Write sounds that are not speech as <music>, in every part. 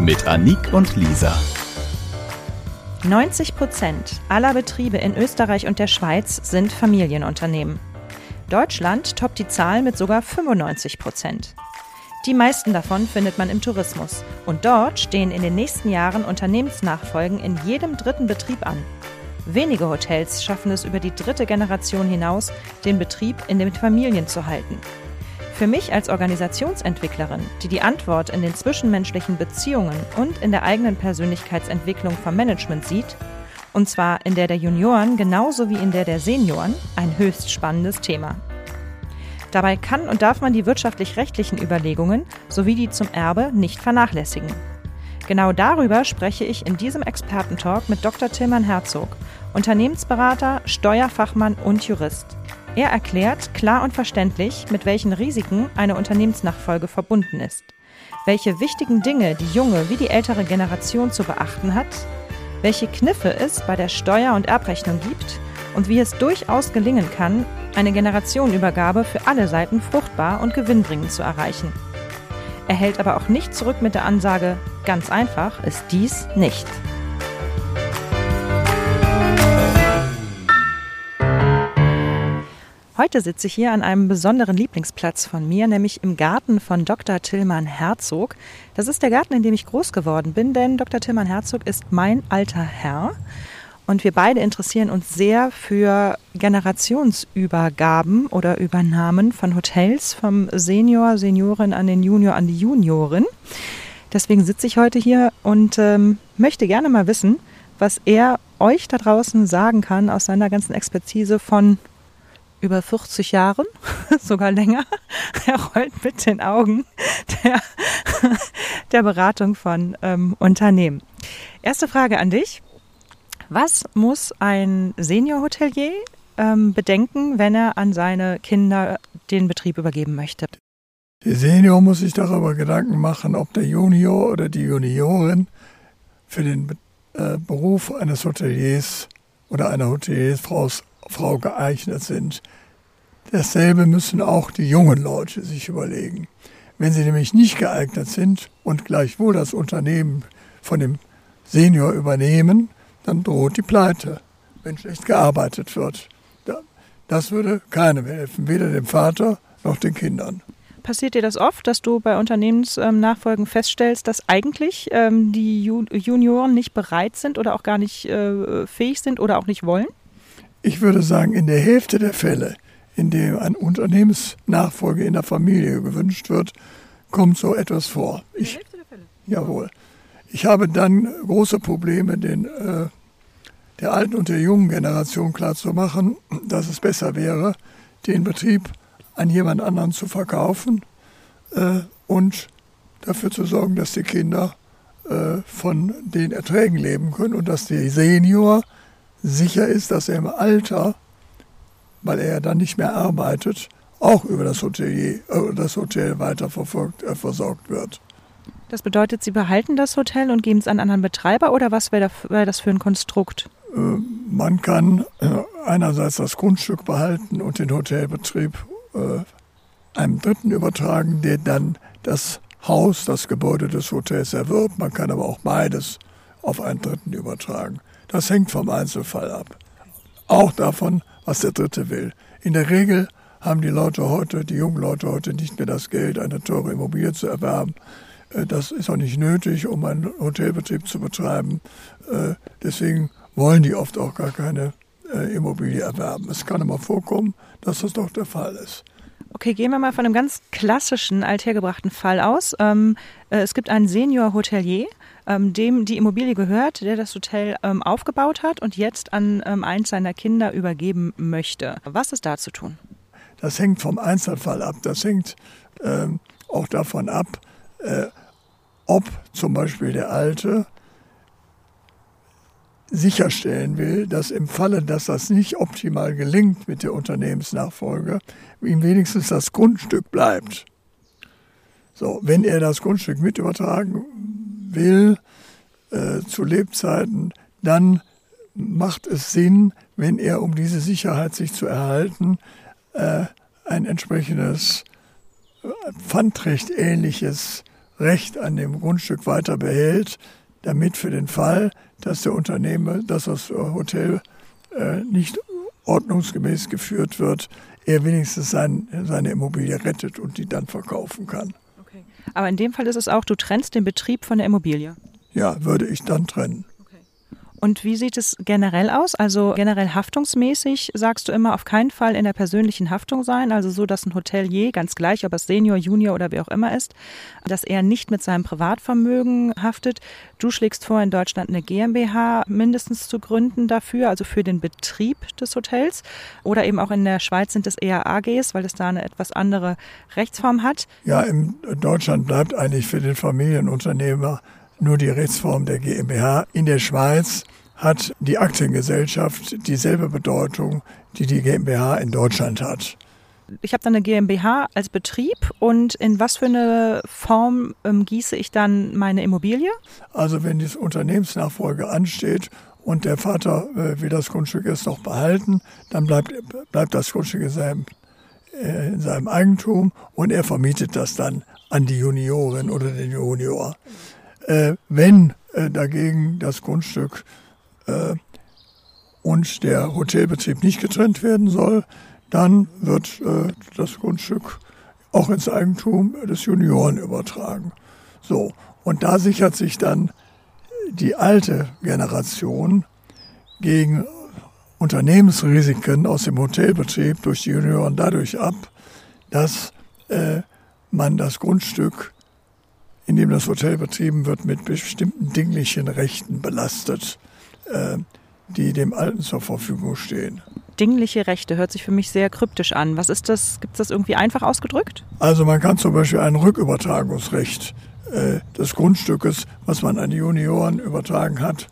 Mit Anik und Lisa. 90 Prozent aller Betriebe in Österreich und der Schweiz sind Familienunternehmen. Deutschland toppt die Zahl mit sogar 95 Prozent. Die meisten davon findet man im Tourismus und dort stehen in den nächsten Jahren Unternehmensnachfolgen in jedem dritten Betrieb an. Wenige Hotels schaffen es über die dritte Generation hinaus, den Betrieb in den Familien zu halten. Für mich als Organisationsentwicklerin, die die Antwort in den zwischenmenschlichen Beziehungen und in der eigenen Persönlichkeitsentwicklung vom Management sieht, und zwar in der der Junioren genauso wie in der der Senioren, ein höchst spannendes Thema. Dabei kann und darf man die wirtschaftlich-rechtlichen Überlegungen sowie die zum Erbe nicht vernachlässigen. Genau darüber spreche ich in diesem Expertentalk mit Dr. Tilman Herzog, Unternehmensberater, Steuerfachmann und Jurist. Er erklärt klar und verständlich, mit welchen Risiken eine Unternehmensnachfolge verbunden ist, welche wichtigen Dinge die junge wie die ältere Generation zu beachten hat, welche Kniffe es bei der Steuer- und Erbrechnung gibt und wie es durchaus gelingen kann, eine Generationenübergabe für alle Seiten fruchtbar und gewinnbringend zu erreichen. Er hält aber auch nicht zurück mit der Ansage, ganz einfach ist dies nicht. Heute sitze ich hier an einem besonderen Lieblingsplatz von mir, nämlich im Garten von Dr. Tillmann Herzog. Das ist der Garten, in dem ich groß geworden bin, denn Dr. Tillmann Herzog ist mein alter Herr. Und wir beide interessieren uns sehr für Generationsübergaben oder Übernahmen von Hotels, vom Senior, Seniorin an den Junior, an die Juniorin. Deswegen sitze ich heute hier und ähm, möchte gerne mal wissen, was er euch da draußen sagen kann aus seiner ganzen Expertise von über 40 Jahren, <laughs> sogar länger. <laughs> Er rollt mit den Augen der, <laughs> der Beratung von ähm, Unternehmen. Erste Frage an dich. Was muss ein Senior-Hotelier ähm, bedenken, wenn er an seine Kinder den Betrieb übergeben möchte? Der Senior muss sich darüber Gedanken machen, ob der Junior oder die Juniorin für den äh, Beruf eines Hoteliers oder einer Hoteliersfrau Frau geeignet sind. Dasselbe müssen auch die jungen Leute sich überlegen. Wenn sie nämlich nicht geeignet sind und gleichwohl das Unternehmen von dem Senior übernehmen, dann droht die Pleite, wenn schlecht gearbeitet wird. Das würde keinem helfen, weder dem Vater noch den Kindern. Passiert dir das oft, dass du bei Unternehmensnachfolgen feststellst, dass eigentlich ähm, die Junioren nicht bereit sind oder auch gar nicht äh, fähig sind oder auch nicht wollen? Ich würde sagen, in der Hälfte der Fälle, in dem ein Unternehmensnachfolge in der Familie gewünscht wird, kommt so etwas vor. Ich, in der Hälfte der Fälle? Jawohl. Ich habe dann große Probleme, den, äh, der alten und der jungen Generation klarzumachen, dass es besser wäre, den Betrieb an jemand anderen zu verkaufen äh, und dafür zu sorgen, dass die Kinder äh, von den Erträgen leben können und dass der Senior sicher ist, dass er im Alter, weil er dann nicht mehr arbeitet, auch über das, Hotelier, äh, das Hotel weiter verfolgt, äh, versorgt wird. Das bedeutet, Sie behalten das Hotel und geben es an anderen Betreiber oder was wäre wär das für ein Konstrukt? Äh, man kann äh, einerseits das Grundstück behalten und den Hotelbetrieb äh, einem Dritten übertragen, der dann das Haus, das Gebäude des Hotels erwirbt. Man kann aber auch beides auf einen Dritten übertragen. Das hängt vom Einzelfall ab. Auch davon, was der Dritte will. In der Regel haben die Leute heute, die jungen Leute heute nicht mehr das Geld, eine teure Immobilie zu erwerben. Äh, das ist auch nicht nötig, um einen Hotelbetrieb zu betreiben. Äh, deswegen wollen die oft auch gar keine äh, Immobilie erwerben. Es kann immer vorkommen, dass das doch der Fall ist. Okay, gehen wir mal von einem ganz klassischen, althergebrachten Fall aus. Ähm, es gibt einen Senior-Hotelier, ähm, dem die Immobilie gehört, der das Hotel ähm, aufgebaut hat und jetzt an eins seiner Kinder übergeben möchte. Was ist da zu tun? Das hängt vom Einzelfall ab. Das hängt ähm, auch davon ab, äh, ob zum Beispiel der Alte sicherstellen will, dass im Falle, dass das nicht optimal gelingt mit der Unternehmensnachfolge, ihm wenigstens das Grundstück bleibt. So, wenn er das Grundstück mit übertragen will äh, zu Lebzeiten, dann macht es Sinn, wenn er, um diese Sicherheit sich zu erhalten, äh, ein entsprechendes äh, Pfandrecht ähnliches Recht an dem Grundstück weiter behält, damit für den Fall, dass der Unternehmer, dass das Hotel äh, nicht ordnungsgemäß geführt wird, er wenigstens sein, seine Immobilie rettet und die dann verkaufen kann. Aber in dem Fall ist es auch, du trennst den Betrieb von der Immobilie. Ja, würde ich dann trennen. Und wie sieht es generell aus? Also generell haftungsmäßig sagst du immer auf keinen Fall in der persönlichen Haftung sein, also so, dass ein Hotelier, ganz gleich, ob es Senior, Junior oder wie auch immer ist, dass er nicht mit seinem Privatvermögen haftet. Du schlägst vor, in Deutschland eine GmbH mindestens zu gründen dafür, also für den Betrieb des Hotels. Oder eben auch in der Schweiz sind es eher AGs, weil es da eine etwas andere Rechtsform hat. Ja, in Deutschland bleibt eigentlich für den Familienunternehmer nur die Rechtsform der GmbH. In der Schweiz hat die Aktiengesellschaft dieselbe Bedeutung, die die GmbH in Deutschland hat. Ich habe dann eine GmbH als Betrieb und in was für eine Form ähm, gieße ich dann meine Immobilie? Also wenn die Unternehmensnachfolge ansteht und der Vater äh, will das Grundstück jetzt noch behalten, dann bleibt, bleibt das Grundstück in seinem, äh, in seinem Eigentum und er vermietet das dann an die Juniorin oder den Junior. Äh, wenn äh, dagegen das Grundstück äh, und der Hotelbetrieb nicht getrennt werden soll, dann wird das Grundstück auch ins Eigentum des Junioren übertragen. So, und da sichert sich dann die alte Generation gegen Unternehmensrisiken aus dem Hotelbetrieb durch die Junioren dadurch ab, dass äh, man das Grundstück in dem das Hotel betrieben wird, mit bestimmten dinglichen Rechten belastet, äh, die dem Alten zur Verfügung stehen. Dingliche Rechte hört sich für mich sehr kryptisch an. Was ist das? Gibt es das irgendwie einfach ausgedrückt? Also man kann zum Beispiel ein Rückübertragungsrecht äh, des Grundstückes, was man an die Junioren übertragen hat,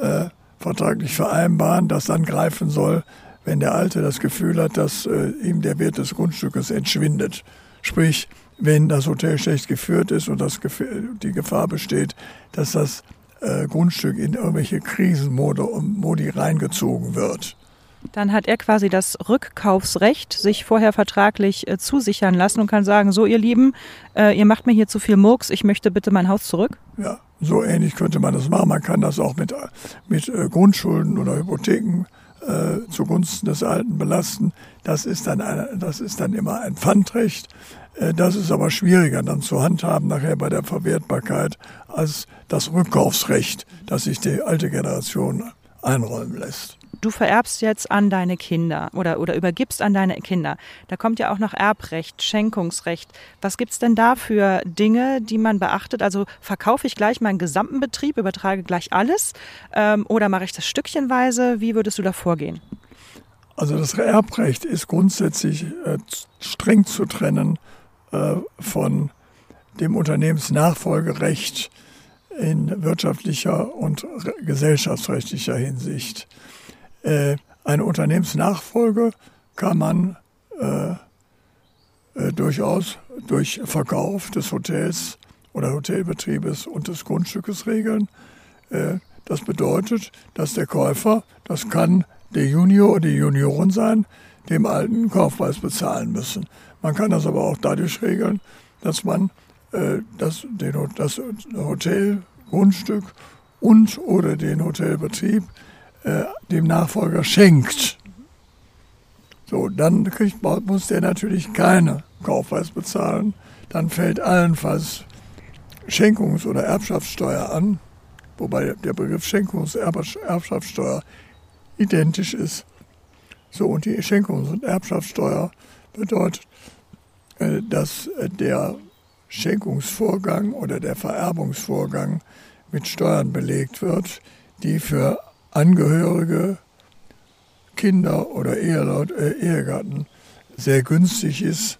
äh, vertraglich vereinbaren, das dann greifen soll, wenn der Alte das Gefühl hat, dass ihm der Wert des Grundstückes entschwindet. Sprich, wenn das Hotel schlecht geführt ist und das, die Gefahr besteht, dass das äh, Grundstück in irgendwelche Krisenmodi reingezogen wird. Dann hat er quasi das Rückkaufsrecht sich vorher vertraglich äh, zusichern lassen und kann sagen, so ihr Lieben, äh, ihr macht mir hier zu viel Murks, ich möchte bitte mein Haus zurück. Ja, so ähnlich könnte man das machen. Man kann das auch mit, mit äh, Grundschulden oder Hypotheken äh, zugunsten des Alten belasten. Das ist dann, eine, das ist dann immer ein Pfandrecht. Äh, das ist aber schwieriger dann zu handhaben nachher bei der Verwertbarkeit als das Rückkaufsrecht, das sich die alte Generation einräumen lässt. Du vererbst jetzt an deine Kinder oder, oder übergibst an deine Kinder. Da kommt ja auch noch Erbrecht, Schenkungsrecht. Was gibt es denn da für Dinge, die man beachtet? Also verkaufe ich gleich meinen gesamten Betrieb, übertrage gleich alles ähm, oder mache ich das stückchenweise? Wie würdest du da vorgehen? Also das Erbrecht ist grundsätzlich äh, streng zu trennen von dem Unternehmensnachfolgerecht in wirtschaftlicher und gesellschaftsrechtlicher Hinsicht. Äh, eine Unternehmensnachfolge kann man äh, durchaus durch Verkauf des Hotels oder Hotelbetriebes und des Grundstückes regeln. Äh, das bedeutet, dass der Käufer, das kann der Junior oder die Junioren sein, dem alten Kaufpreis bezahlen müssen. Man kann das aber auch dadurch regeln, dass man äh, das, den, das Hotelgrundstück und oder den Hotelbetrieb äh, dem Nachfolger schenkt. So, dann kriegt, muss der natürlich keine Kaufpreis bezahlen. Dann fällt allenfalls Schenkungs- oder Erbschaftssteuer an, wobei der Begriff Schenkungs- und Erbschaftssteuer identisch ist. So, und die Schenkungs- und Erbschaftssteuer bedeutet, dass der Schenkungsvorgang oder der Vererbungsvorgang mit Steuern belegt wird, die für Angehörige, Kinder oder Eheleut, äh, Ehegatten sehr günstig ist,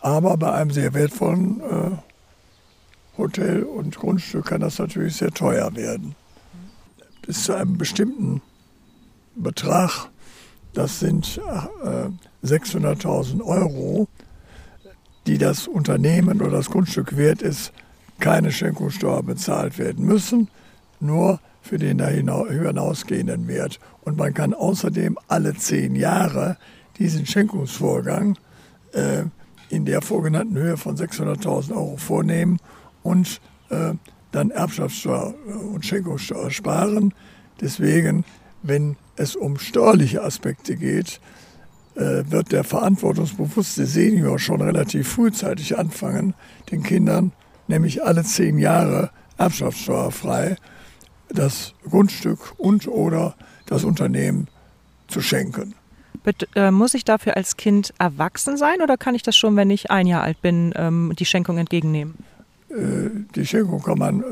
aber bei einem sehr wertvollen äh, Hotel und Grundstück kann das natürlich sehr teuer werden. Bis zu einem bestimmten Betrag, das sind äh, 600.000 Euro, die das Unternehmen oder das Grundstück wert ist, keine Schenkungssteuer bezahlt werden müssen, nur für den da hinausgehenden Wert. Und man kann außerdem alle zehn Jahre diesen Schenkungsvorgang äh, in der vorgenannten Höhe von 600.000 Euro vornehmen und äh, dann Erbschaftssteuer äh, und Schenkungssteuer sparen. Deswegen, wenn es um steuerliche Aspekte geht, wird der verantwortungsbewusste Senior schon relativ frühzeitig anfangen, den Kindern nämlich alle zehn Jahre erbschaftssteuerfrei das Grundstück und oder das Unternehmen zu schenken. Äh, muss ich dafür als Kind erwachsen sein oder kann ich das schon, wenn ich ein Jahr alt bin, ähm, die Schenkung entgegennehmen? Äh, die Schenkung kann man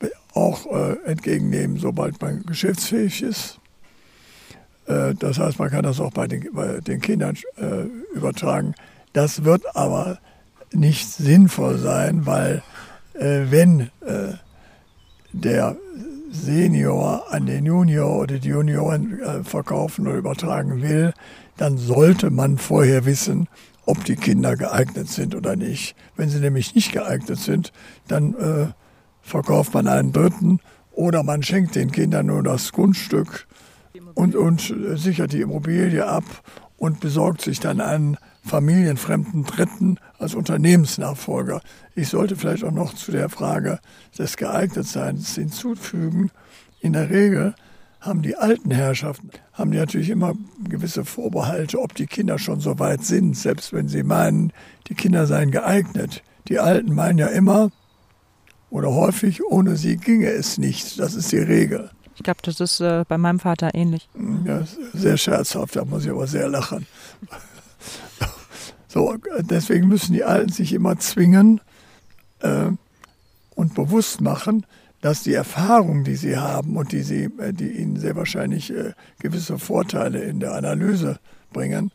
äh, auch entgegennehmen, sobald man geschäftsfähig ist. Das heißt, man kann das auch bei den, bei den Kindern übertragen. Das wird aber nicht sinnvoll sein, weil wenn der Senior an den Junior oder die Junioren äh, verkaufen oder übertragen will, dann sollte man vorher wissen, ob die Kinder geeignet sind oder nicht. Wenn sie nämlich nicht geeignet sind, dann äh, verkauft man einen Dritten oder man schenkt den Kindern nur das Grundstück und, und sichert die Immobilie ab und besorgt sich dann einen familienfremden Dritten als Unternehmensnachfolger. Ich sollte vielleicht auch noch zu der Frage des Geeignetseins hinzufügen. In der Regel haben die alten Herrschaften, haben die natürlich immer gewisse Vorbehalte, ob die Kinder schon so weit sind, selbst wenn sie meinen, die Kinder seien geeignet. Die Alten meinen ja immer oder häufig, ohne sie ginge es nicht. Das ist die Regel. Ich glaube, das ist äh, bei meinem Vater ähnlich. Ja, sehr scherzhaft, da muss ich aber sehr lachen. So, deswegen müssen die Alten sich immer zwingen äh, und bewusst machen, dass die Erfahrung, die sie haben und die, sie, äh, die ihnen sehr wahrscheinlich äh, gewisse Vorteile in der Analyse bringen,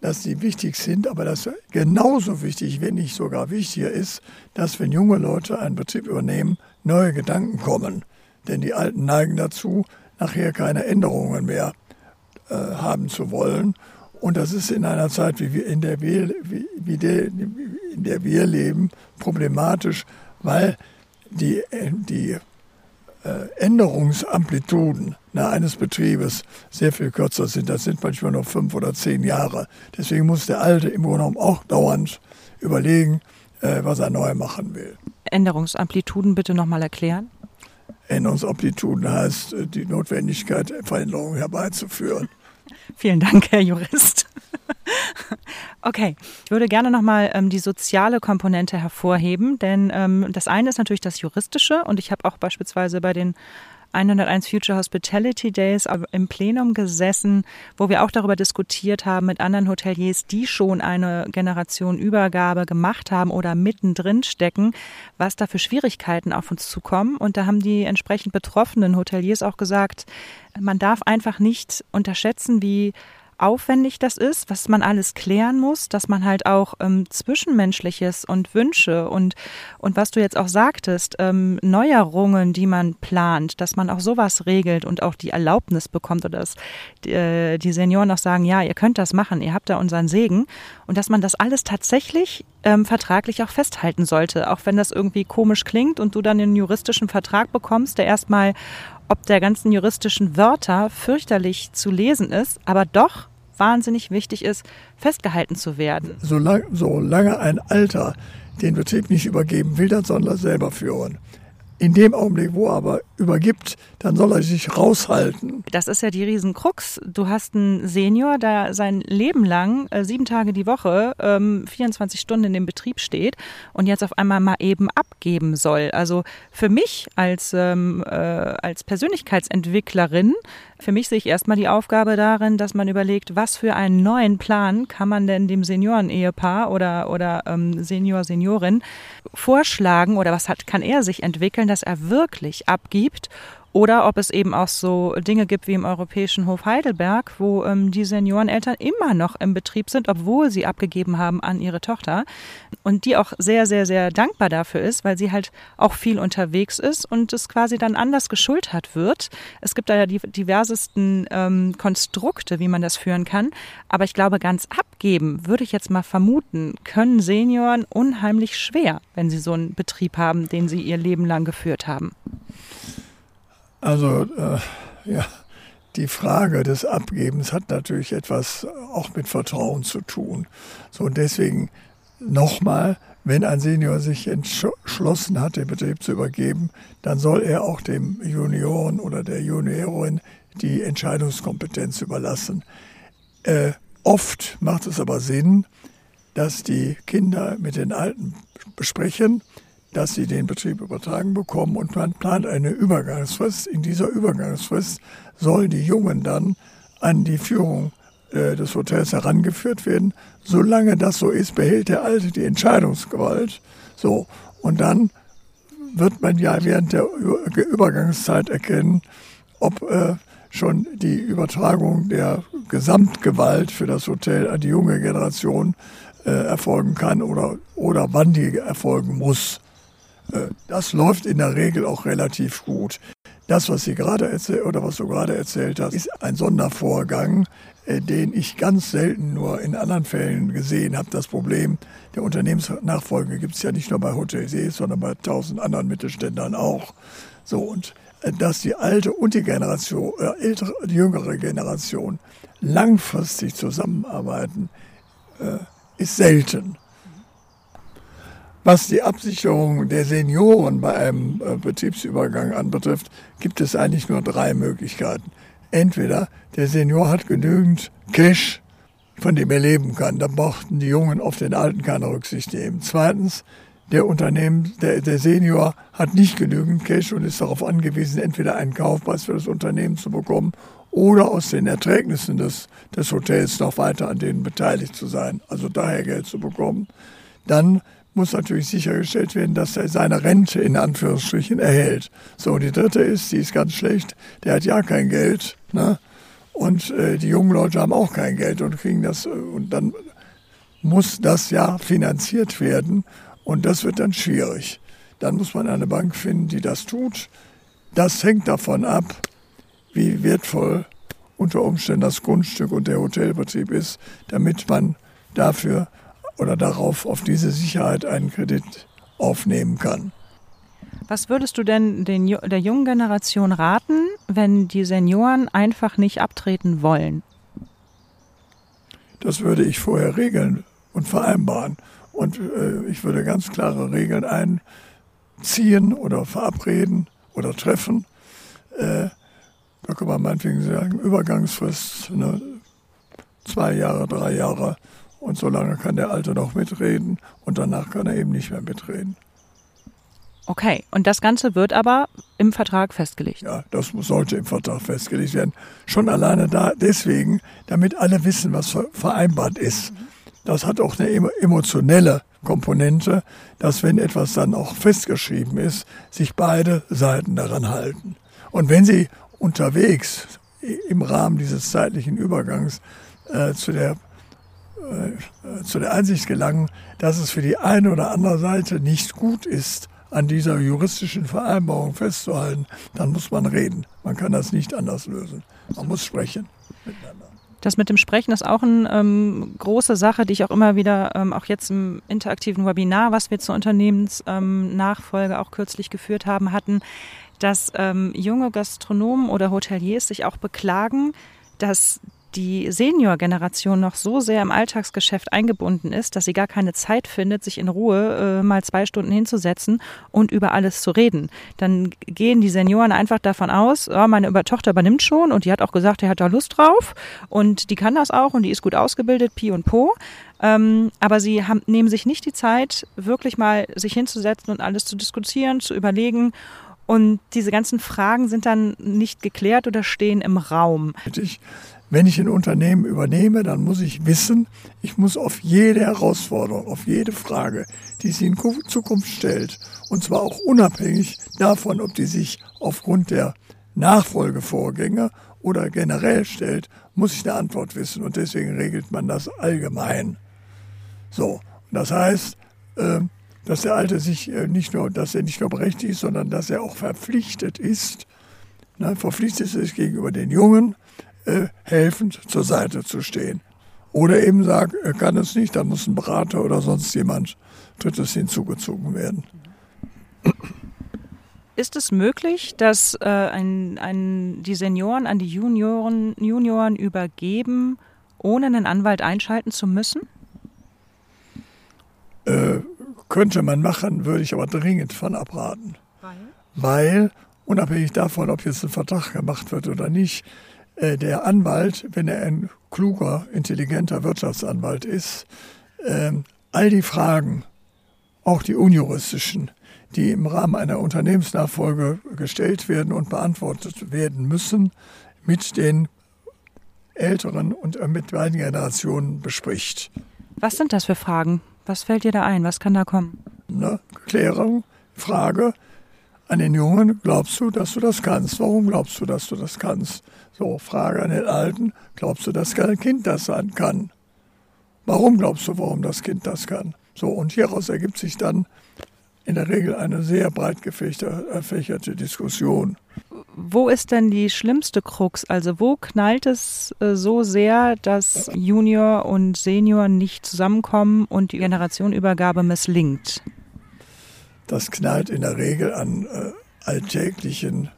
dass sie wichtig sind, aber dass genauso wichtig, wenn nicht sogar wichtiger ist, dass wenn junge Leute einen Betrieb übernehmen, neue Gedanken kommen. Denn die Alten neigen dazu, nachher keine Änderungen mehr äh, haben zu wollen und das ist in einer Zeit, wie wir in der wir, wie der, in der wir leben, problematisch, weil die, die äh, Änderungsamplituden na, eines Betriebes sehr viel kürzer sind. Das sind manchmal nur fünf oder zehn Jahre. Deswegen muss der Alte im Grunde genommen auch dauernd überlegen, äh, was er neu machen will. Änderungsamplituden bitte nochmal erklären. Änderungsamplituden heißt äh, die Notwendigkeit, Veränderungen herbeizuführen. Vielen Dank, Herr Jurist. okay, ich würde gerne nochmal ähm, die soziale Komponente hervorheben, denn ähm, das eine ist natürlich das Juristische und ich habe auch beispielsweise bei den 101 Future Hospitality Days im Plenum gesessen, wo wir auch darüber diskutiert haben mit anderen Hoteliers, die schon eine Generation Übergabe gemacht haben oder mittendrin stecken, was da für Schwierigkeiten auf uns zukommen. Und da haben die entsprechend betroffenen Hoteliers auch gesagt, man darf einfach nicht unterschätzen, wie aufwendig das ist, was man alles klären muss, dass man halt auch ähm, Zwischenmenschliches und Wünsche und, und was du jetzt auch sagtest, ähm, Neuerungen, die man plant, dass man auch sowas regelt und auch die Erlaubnis bekommt oder dass die, äh, die Senioren auch sagen, ja, ihr könnt das machen, ihr habt da unseren Segen. Und dass man das alles tatsächlich ähm, vertraglich auch festhalten sollte, auch wenn das irgendwie komisch klingt und du dann einen juristischen Vertrag bekommst, der erstmal ob der ganzen juristischen Wörter fürchterlich zu lesen ist, aber doch wahnsinnig wichtig ist, festgehalten zu werden. Solange, solange ein Alter den Betrieb nicht übergeben will, dann soll er selber führen. In dem Augenblick, wo er aber übergibt, dann soll er sich raushalten. Das ist ja die Riesenkrux. Du hast einen Senior, der sein Leben lang, äh, sieben Tage die Woche, ähm, 24 Stunden in dem Betrieb steht und jetzt auf einmal mal eben abgeben soll. Also für mich als, ähm, äh, als Persönlichkeitsentwicklerin für mich sehe ich erstmal die Aufgabe darin, dass man überlegt, was für einen neuen Plan kann man denn dem Senioren-Ehepaar oder, oder ähm, Senior, Seniorin vorschlagen oder was hat, kann er sich entwickeln, dass er wirklich abgibt oder ob es eben auch so Dinge gibt wie im Europäischen Hof Heidelberg, wo ähm, die Senioreneltern immer noch im Betrieb sind, obwohl sie abgegeben haben an ihre Tochter. Und die auch sehr, sehr, sehr dankbar dafür ist, weil sie halt auch viel unterwegs ist und es quasi dann anders geschultert wird. Es gibt da ja die diversesten ähm, Konstrukte, wie man das führen kann. Aber ich glaube, ganz abgeben, würde ich jetzt mal vermuten, können Senioren unheimlich schwer, wenn sie so einen Betrieb haben, den sie ihr Leben lang geführt haben. Also äh, ja, die Frage des Abgebens hat natürlich etwas auch mit Vertrauen zu tun. So und deswegen nochmal, wenn ein Senior sich entschlossen hat, den Betrieb zu übergeben, dann soll er auch dem Junioren oder der Juniorin die Entscheidungskompetenz überlassen. Äh, oft macht es aber Sinn, dass die Kinder mit den Alten besprechen, dass sie den Betrieb übertragen bekommen und man plant eine Übergangsfrist. In dieser Übergangsfrist sollen die Jungen dann an die Führung äh, des Hotels herangeführt werden. Solange das so ist, behält der Alte die Entscheidungsgewalt. So, und dann wird man ja während der Übergangszeit erkennen, ob äh, schon die Übertragung der Gesamtgewalt für das Hotel an die junge Generation äh, erfolgen kann oder, oder wann die erfolgen muss. Das läuft in der Regel auch relativ gut. Das, was Sie gerade erzählt oder was du gerade erzählt hast, ist ein Sondervorgang, äh, den ich ganz selten nur in anderen Fällen gesehen habe. Das Problem der Unternehmensnachfolge gibt es ja nicht nur bei Hoteliers, sondern bei tausend anderen Mittelständlern auch. So und äh, dass die alte und die Generation, äh, ältere, die jüngere Generation langfristig zusammenarbeiten, äh, ist selten. Was die Absicherung der Senioren bei einem äh, Betriebsübergang anbetrifft, gibt es eigentlich nur drei Möglichkeiten. Entweder der Senior hat genügend Cash, von dem er leben kann. Da brauchten die Jungen auf den Alten keine Rücksicht nehmen. Zweitens, der Unternehmen, der, der Senior hat nicht genügend Cash und ist darauf angewiesen, entweder einen Kaufpreis für das Unternehmen zu bekommen oder aus den Erträgnissen des, des Hotels noch weiter an denen beteiligt zu sein, also daher Geld zu bekommen. Dann muss natürlich sichergestellt werden, dass er seine Rente in Anführungsstrichen erhält. So, die dritte ist, die ist ganz schlecht, der hat ja kein Geld. Ne? Und äh, die jungen Leute haben auch kein Geld und kriegen das. Äh, und dann muss das ja finanziert werden. Und das wird dann schwierig. Dann muss man eine Bank finden, die das tut. Das hängt davon ab, wie wertvoll unter Umständen das Grundstück und der Hotelbetrieb ist, damit man dafür oder darauf auf diese Sicherheit einen Kredit aufnehmen kann. Was würdest du denn den, der jungen Generation raten, wenn die Senioren einfach nicht abtreten wollen? Das würde ich vorher regeln und vereinbaren. Und äh, ich würde ganz klare Regeln einziehen oder verabreden oder treffen. Äh, da kann man meinetwegen sagen, Übergangsfrist, ne, zwei Jahre, drei Jahre und so lange kann der Alte noch mitreden und danach kann er eben nicht mehr mitreden. Okay, und das Ganze wird aber im Vertrag festgelegt. Ja, das sollte im Vertrag festgelegt werden. Schon alleine da deswegen, damit alle wissen, was vereinbart ist. Das hat auch eine emotionelle Komponente, dass wenn etwas dann auch festgeschrieben ist, sich beide Seiten daran halten. Und wenn sie unterwegs im Rahmen dieses zeitlichen Übergangs äh, zu, der, zu der Einsicht gelangen, dass es für die eine oder andere Seite nicht gut ist, an dieser juristischen Vereinbarung festzuhalten, dann muss man reden. Man kann das nicht anders lösen. Man muss sprechen miteinander. Das mit dem Sprechen ist auch eine ähm, große Sache, die ich auch immer wieder, ähm, auch jetzt im interaktiven Webinar, was wir zur Unternehmensnachfolge ähm, auch kürzlich geführt haben, hatten, dass ähm, junge Gastronomen oder Hoteliers sich auch beklagen, dass die Senior-Generation noch so sehr im Alltagsgeschäft eingebunden ist, dass sie gar keine Zeit findet, sich in Ruhe äh, mal zwei Stunden hinzusetzen und über alles zu reden. Dann gehen die Senioren einfach davon aus, oh, meine Tochter übernimmt schon und die hat auch gesagt, er hat da Lust drauf und die kann das auch und die ist gut ausgebildet, Pi und Po. Ähm, aber sie haben, nehmen sich nicht die Zeit, wirklich mal sich hinzusetzen und alles zu diskutieren, zu überlegen. Und diese ganzen Fragen sind dann nicht geklärt oder stehen im Raum. Ich wenn ich ein Unternehmen übernehme, dann muss ich wissen, ich muss auf jede Herausforderung, auf jede Frage, die sich in Zukunft stellt, und zwar auch unabhängig davon, ob die sich aufgrund der Nachfolgevorgänge oder generell stellt, muss ich eine Antwort wissen. Und deswegen regelt man das allgemein. So, das heißt, ähm, dass der Alte sich äh, nicht nur, dass er nicht nur berechtigt ist, sondern dass er auch verpflichtet ist, ne, verpflichtet ist gegenüber den Jungen, äh, helfend zur Seite zu stehen. Oder eben sagt, er kann es nicht, dann muss ein Berater oder sonst jemand Drittes hinzugezogen werden. Ist es möglich, dass äh, ein, ein, die Senioren an die Junioren, Junioren übergeben, ohne einen Anwalt einschalten zu müssen? Äh, könnte man machen, würde ich aber dringend von abraten. Weil? Weil, unabhängig davon, ob jetzt ein Vertrag gemacht wird oder nicht, der Anwalt, wenn er ein kluger, intelligenter Wirtschaftsanwalt ist, äh, all die Fragen, auch die unjuristischen, die im Rahmen einer Unternehmensnachfolge gestellt werden und beantwortet werden müssen, mit den älteren und äh, mit beiden Generationen bespricht. Was sind das für Fragen? Was fällt dir da ein? Was kann da kommen? Ne? Klärung, Frage an den Jungen, glaubst du, dass du das kannst? Warum glaubst du, dass du das kannst? So, Frage an den Alten, glaubst du, dass kein Kind das sein kann? Warum glaubst du, warum das Kind das kann? So, und hieraus ergibt sich dann in der Regel eine sehr breit gefächerte Diskussion. Wo ist denn die schlimmste Krux? Also wo knallt es äh, so sehr, dass Junior und Senior nicht zusammenkommen und die Generationenübergabe misslingt? Das knallt in der Regel an äh, alltäglichen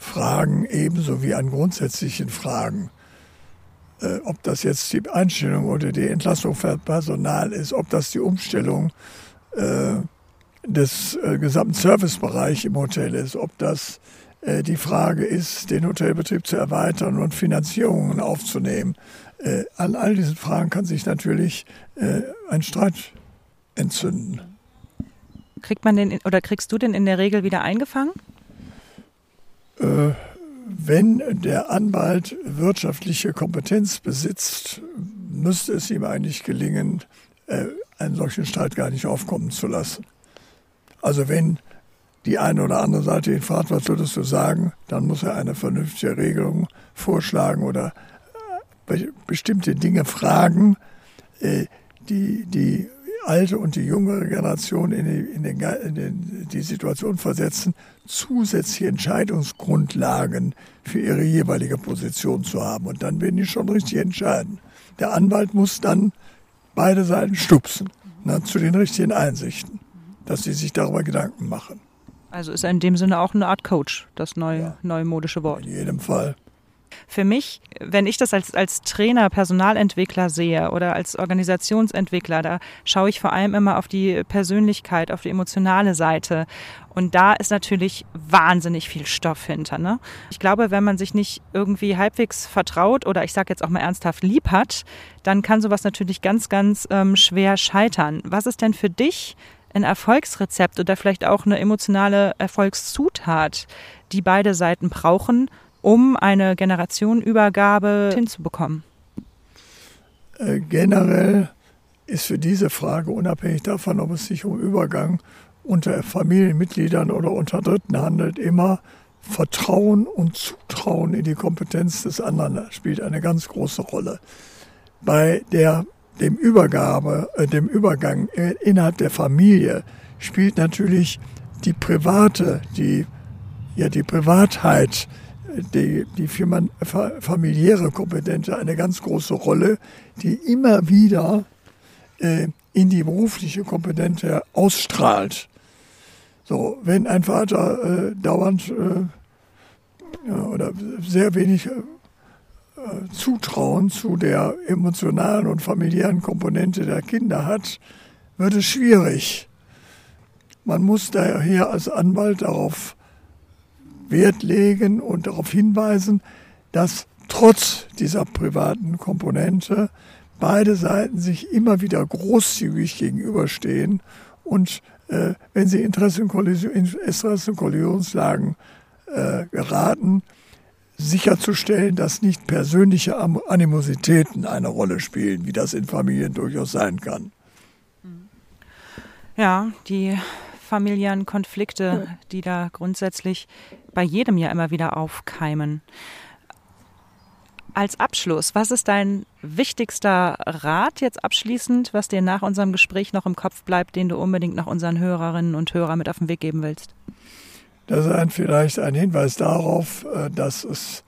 Fragen ebenso wie an grundsätzlichen Fragen. Äh, ob das jetzt die Einstellung oder die Entlassung für Personal ist, ob das die Umstellung äh, des äh, gesamten Servicebereichs im Hotel ist, ob das äh, die Frage ist, den Hotelbetrieb zu erweitern und Finanzierungen aufzunehmen. Äh, an all diesen Fragen kann sich natürlich äh, ein Streit entzünden. Kriegt man den oder kriegst du den in der Regel wieder eingefangen? Äh, wenn der Anwalt wirtschaftliche Kompetenz besitzt, müsste es ihm eigentlich gelingen, äh, einen solchen Streit gar nicht aufkommen zu lassen. Also wenn die eine oder andere Seite ihn fragt, was würdest du sagen, dann muss er eine vernünftige Regelung vorschlagen oder äh, bestimmte Dinge fragen, die, die alte und die jüngere Generation in, die, in, den, in den, die Situation versetzen, zusätzliche Entscheidungsgrundlagen für ihre jeweilige Position zu haben. Und dann werden die schon richtig entscheiden. Der Anwalt muss dann beide Seiten stupsen ne, zu den richtigen Einsichten, dass sie sich darüber Gedanken machen. Also ist er in dem Sinne auch eine Art Coach, das neue, ja. neumodische Wort. In jedem Fall für mich, wenn ich das als, als Trainer, Personalentwickler sehe oder als Organisationsentwickler, da schaue ich vor allem immer auf die Persönlichkeit, auf die emotionale Seite. Und da ist natürlich wahnsinnig viel Stoff hinter. Ne? Ich glaube, wenn man sich nicht irgendwie halbwegs vertraut oder ich sage jetzt auch mal ernsthaft lieb hat, dann kann sowas natürlich ganz, ganz ähm, schwer scheitern. Was ist denn für dich ein Erfolgsrezept oder vielleicht auch eine emotionale Erfolgszutat, die beide Seiten brauchen, um eine Generationenübergabe hinzubekommen? Äh, generell ist für diese Frage, unabhängig davon, ob es sich um Übergang unter Familienmitgliedern oder unter Dritten handelt, immer Vertrauen und Zutrauen in die Kompetenz des anderen spielt eine ganz große Rolle. bei der dem Übergabe, äh, dem Übergang innerhalb der Familie spielt natürlich die private, die ja die Privatheit, die, die familiäre Kompetenz eine ganz große Rolle, die immer wieder äh, in die berufliche Kompetenz ausstrahlt. So, wenn ein Vater äh, dauernd äh, oder sehr wenig äh, Zutrauen zu der emotionalen und familiären Komponente der Kinder hat, wird es schwierig. Man muss daher als Anwalt darauf Wert legen und darauf hinweisen, dass trotz dieser privaten Komponente beide Seiten sich immer wieder großzügig gegenüberstehen und äh, wenn sie Interessenkollisionslagen äh, geraten, sicherzustellen, dass nicht persönliche Animositäten eine Rolle spielen, wie das in Familien durchaus sein kann. Ja, die familiären Konflikte, die da grundsätzlich bei jedem ja immer wieder aufkeimen. Als Abschluss, was ist dein wichtigster Rat jetzt abschließend, was dir nach unserem Gespräch noch im Kopf bleibt, den du unbedingt noch unseren Hörerinnen und Hörern mit auf den Weg geben willst? Das ist ein, vielleicht ein Hinweis darauf, äh, dass es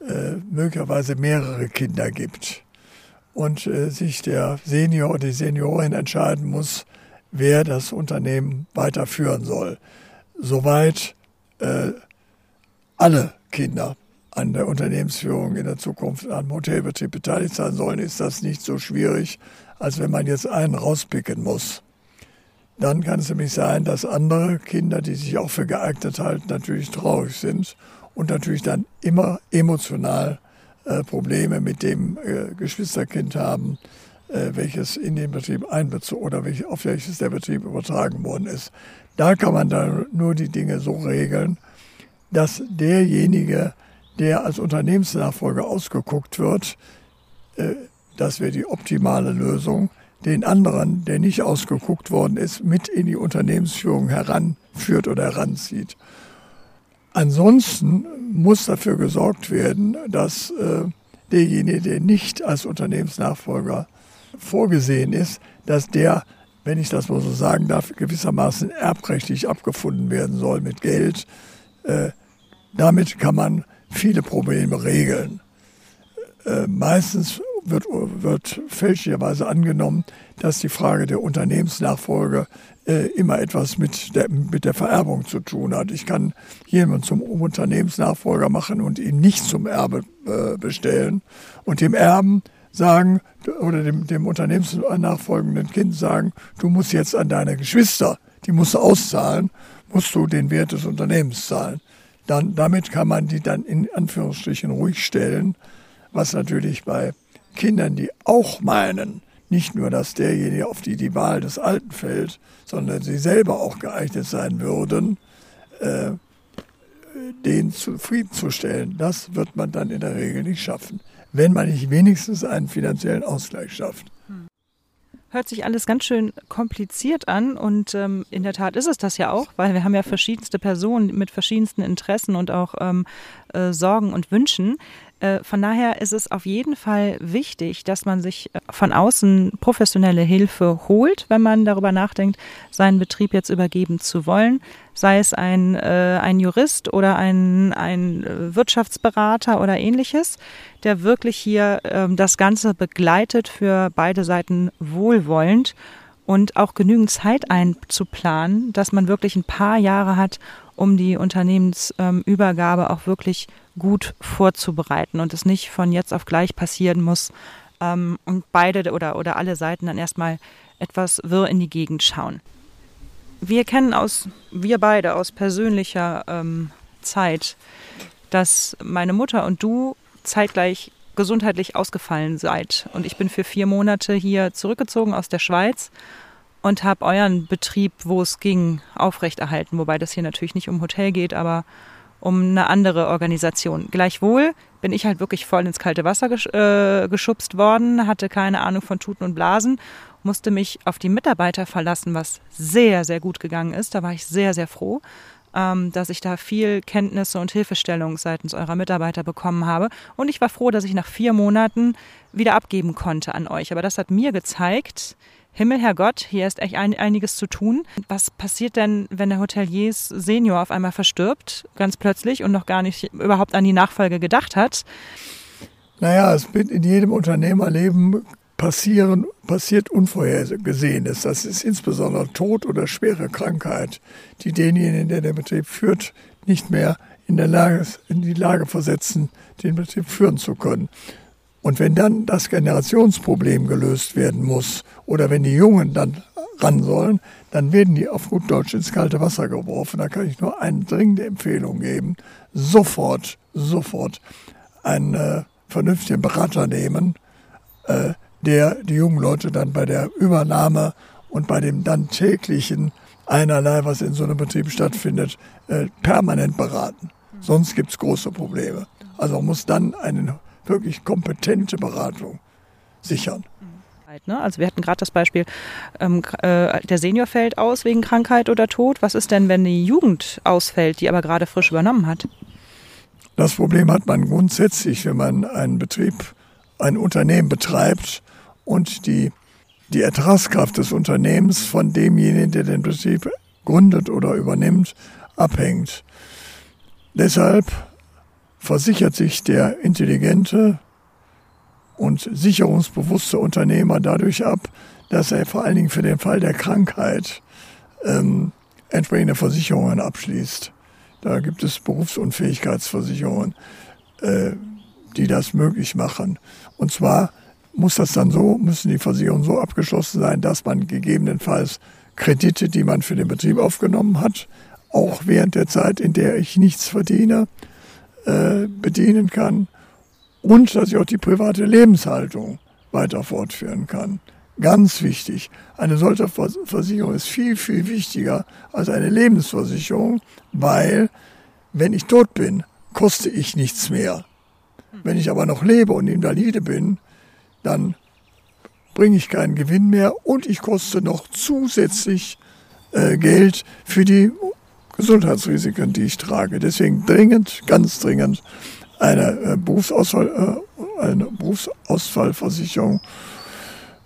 äh, möglicherweise mehrere Kinder gibt und äh, sich der Senior oder die Seniorin entscheiden muss, wer das Unternehmen weiterführen soll. Soweit äh, alle Kinder an der Unternehmensführung in der Zukunft am Hotelbetrieb beteiligt sein sollen, ist das nicht so schwierig, als wenn man jetzt einen rauspicken muss. Dann kann es nämlich sein, dass andere Kinder, die sich auch für geeignet halten, natürlich traurig sind und natürlich dann immer emotional äh, Probleme mit dem äh, Geschwisterkind haben, welches in den Betrieb einbezogen oder welch, auf welches der Betrieb übertragen worden ist. Da kann man dann nur die Dinge so regeln, dass derjenige, der als Unternehmensnachfolger ausgeguckt wird, äh, das wäre die optimale Lösung, den anderen, der nicht ausgeguckt worden ist, mit in die Unternehmensführung heranführt oder heranzieht. Ansonsten muss dafür gesorgt werden, dass äh, derjenige, der nicht als Unternehmensnachfolger vorgesehen ist, dass der, wenn ich das mal so sagen darf, gewissermaßen erbrechtlich abgefunden werden soll mit Geld. Äh, damit kann man viele Probleme regeln. Äh, meistens wird, wird fälschlicherweise angenommen, dass die Frage der Unternehmensnachfolge äh, immer etwas mit der, mit der Vererbung zu tun hat. Ich kann jemanden zum Unternehmensnachfolger machen und ihn nicht zum Erbe äh, bestellen und dem Erben sagen oder dem, dem Unternehmensnachfolgenden Kind sagen, du musst jetzt an deine Geschwister, die musst du auszahlen, musst du den Wert des Unternehmens zahlen. Dann, damit kann man die dann in Anführungsstrichen ruhig stellen, was natürlich bei Kindern, die auch meinen, nicht nur, dass derjenige, auf die die Wahl des Alten fällt, sondern sie selber auch geeignet sein würden, äh, den zufriedenzustellen, das wird man dann in der Regel nicht schaffen, wenn man nicht wenigstens einen finanziellen Ausgleich schafft. Hört sich alles ganz schön kompliziert an und ähm, in der Tat ist es das ja auch, weil wir haben ja verschiedenste Personen mit verschiedensten Interessen und auch ähm, äh, Sorgen und Wünschen. Äh, von daher ist es auf jeden Fall wichtig, dass man sich äh, von außen professionelle Hilfe holt, wenn man darüber nachdenkt, seinen Betrieb jetzt übergeben zu wollen. Sei es ein, äh, ein Jurist oder ein, ein Wirtschaftsberater oder ähnliches, der wirklich hier äh, das Ganze begleitet für beide Seiten wohlwollend und auch genügend Zeit einzuplanen, dass man wirklich ein paar Jahre hat, um die Unternehmensübergabe auch wirklich gut vorzubereiten und es nicht von jetzt auf gleich passieren muss ähm, und beide oder, oder alle Seiten dann erstmal etwas wirr in die Gegend schauen. Wir kennen aus, wir beide aus persönlicher ähm, Zeit, dass meine Mutter und du zeitgleich gesundheitlich ausgefallen seid. Und ich bin für vier Monate hier zurückgezogen aus der Schweiz und habe euren Betrieb, wo es ging, aufrechterhalten. Wobei das hier natürlich nicht um Hotel geht, aber um eine andere Organisation. Gleichwohl bin ich halt wirklich voll ins kalte Wasser gesch äh, geschubst worden, hatte keine Ahnung von Tuten und Blasen, musste mich auf die Mitarbeiter verlassen, was sehr, sehr gut gegangen ist. Da war ich sehr, sehr froh. ähm, dass ich da viel Kenntnisse und Hilfestellung seitens eurer Mitarbeiter bekommen habe. Und ich war froh, dass ich nach vier Monaten wieder abgeben konnte an euch. Aber das hat mir gezeigt, Himmel, Herr Gott, hier ist echt ein, einiges zu tun. Was passiert denn, wenn der Hoteliers Senior auf einmal verstirbt, ganz plötzlich und noch gar nicht überhaupt an die Nachfolge gedacht hat? Naja, es wird in jedem Unternehmerleben passieren, passiert Unvorhergesehenes. Das ist insbesondere Tod oder schwere Krankheit, die denjenigen, der den Betrieb führt, nicht mehr in, der Lage, in die Lage versetzen, den Betrieb führen zu können. Und wenn dann das Generationsproblem gelöst werden muss oder wenn die Jungen dann ran sollen, dann werden die auf gut Deutsch ins kalte Wasser geworfen. Da kann ich nur eine dringende Empfehlung geben. Sofort, sofort einen äh, vernünftigen Berater nehmen, äh, der die jungen Leute dann bei der Übernahme und bei dem dann täglichen einerlei, was in so einem Betrieb stattfindet, äh, permanent beraten. Sonst gibt es große Probleme. Also man muss dann einen wirklich kompetente Beratung sichern. Ne? Also wir hatten gerade das Beispiel, ähm, äh, der Senior fällt aus wegen Krankheit oder Tod. Was ist denn, wenn die Jugend ausfällt, die aber gerade frisch übernommen hat? Das Problem hat man grundsätzlich, wenn man einen Betrieb, ein Unternehmen betreibt und die, die Ertragskraft des Unternehmens von demjenigen, der den Betrieb gründet oder übernimmt, abhängt. Deshalb versichert sich der intelligente und sicherungsbewusste Unternehmer dadurch ab, dass er vor allen Dingen für den Fall der Krankheit ähm, entsprechende Versicherungen abschließt. Da gibt es Berufsunfähigkeitsversicherungen, äh, die das möglich machen. Und zwar muss das dann so, müssen die Versicherungen so abgeschlossen sein, dass man gegebenenfalls Kredite, die man für den Betrieb aufgenommen hat, auch während der Zeit, in der ich nichts verdiene, äh, bedienen kann und dass ich auch die private Lebenshaltung weiter fortführen kann. Ganz wichtig. Eine solche Versicherung ist viel, viel wichtiger als eine Lebensversicherung, weil wenn ich tot bin, koste ich nichts mehr. Wenn ich aber noch lebe und invalide bin, dann bringe ich keinen Gewinn mehr und ich koste noch zusätzlich äh, Geld für die Gesundheitsrisiken, die ich trage. Deswegen dringend, ganz dringend eine, äh, Berufsausfall, äh, eine Berufsausfallversicherung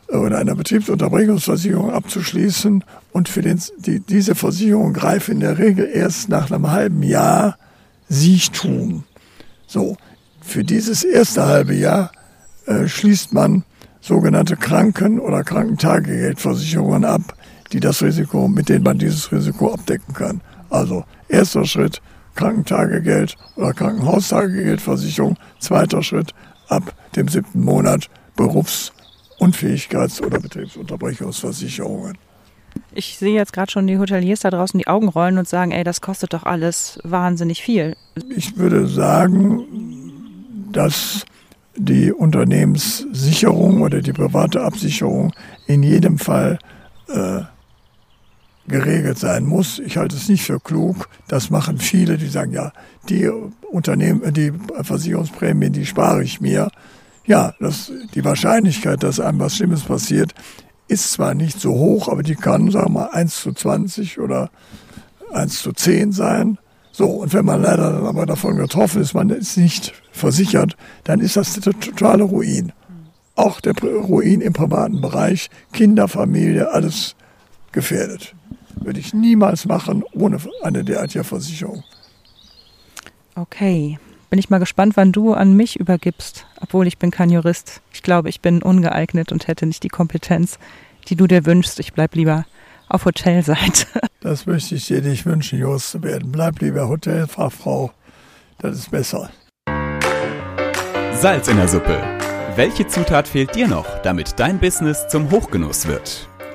äh, oder eine Betriebsunterbrechungsversicherung abzuschließen. Und für den, die, diese Versicherung greift in der Regel erst nach einem halben Jahr Siechtum. So, für dieses erste halbe Jahr äh, schließt man sogenannte Kranken- oder Krankentagegeldversicherungen ab, die das Risiko, mit denen man dieses Risiko abdecken kann. Also erster Schritt Krankentagegeld oder Krankenhaustagegeldversicherung. Zweiter Schritt ab dem siebten Monat Berufsunfähigkeits- oder Betriebsunterbrechungsversicherungen. Ich sehe jetzt gerade schon die Hoteliers da draußen die Augen rollen und sagen, ey, das kostet doch alles wahnsinnig viel. Ich würde sagen, dass die Unternehmenssicherung oder die private Absicherung in jedem Fall äh, geregelt sein muss. Ich halte es nicht für klug. Das machen viele, die sagen, ja, die Unternehmen, die Versicherungsprämien, die spare ich mir. Ja, das, die Wahrscheinlichkeit, dass einem was Schlimmes passiert, ist zwar nicht so hoch, aber die kann, sagen wir mal, 1 zu 20 oder 1 zu 10 sein. So, und wenn man leider dann aber davon getroffen ist, man ist nicht versichert, dann ist das der totale Ruin. Auch der Ruin im privaten Bereich, Kinder, Familie, alles gefährdet. Würde ich niemals machen ohne eine derartige Versicherung. Okay. Bin ich mal gespannt, wann du an mich übergibst, obwohl ich bin kein Jurist. Ich glaube, ich bin ungeeignet und hätte nicht die Kompetenz, die du dir wünschst. Ich bleib lieber auf Hotelseite. <laughs> Das möchte ich dir nicht wünschen, Jurist zu werden. Bleib lieber Hotelfachfrau. Das ist besser. Salz in der Suppe. Welche Zutat fehlt dir noch, damit dein Business zum Hochgenuss wird?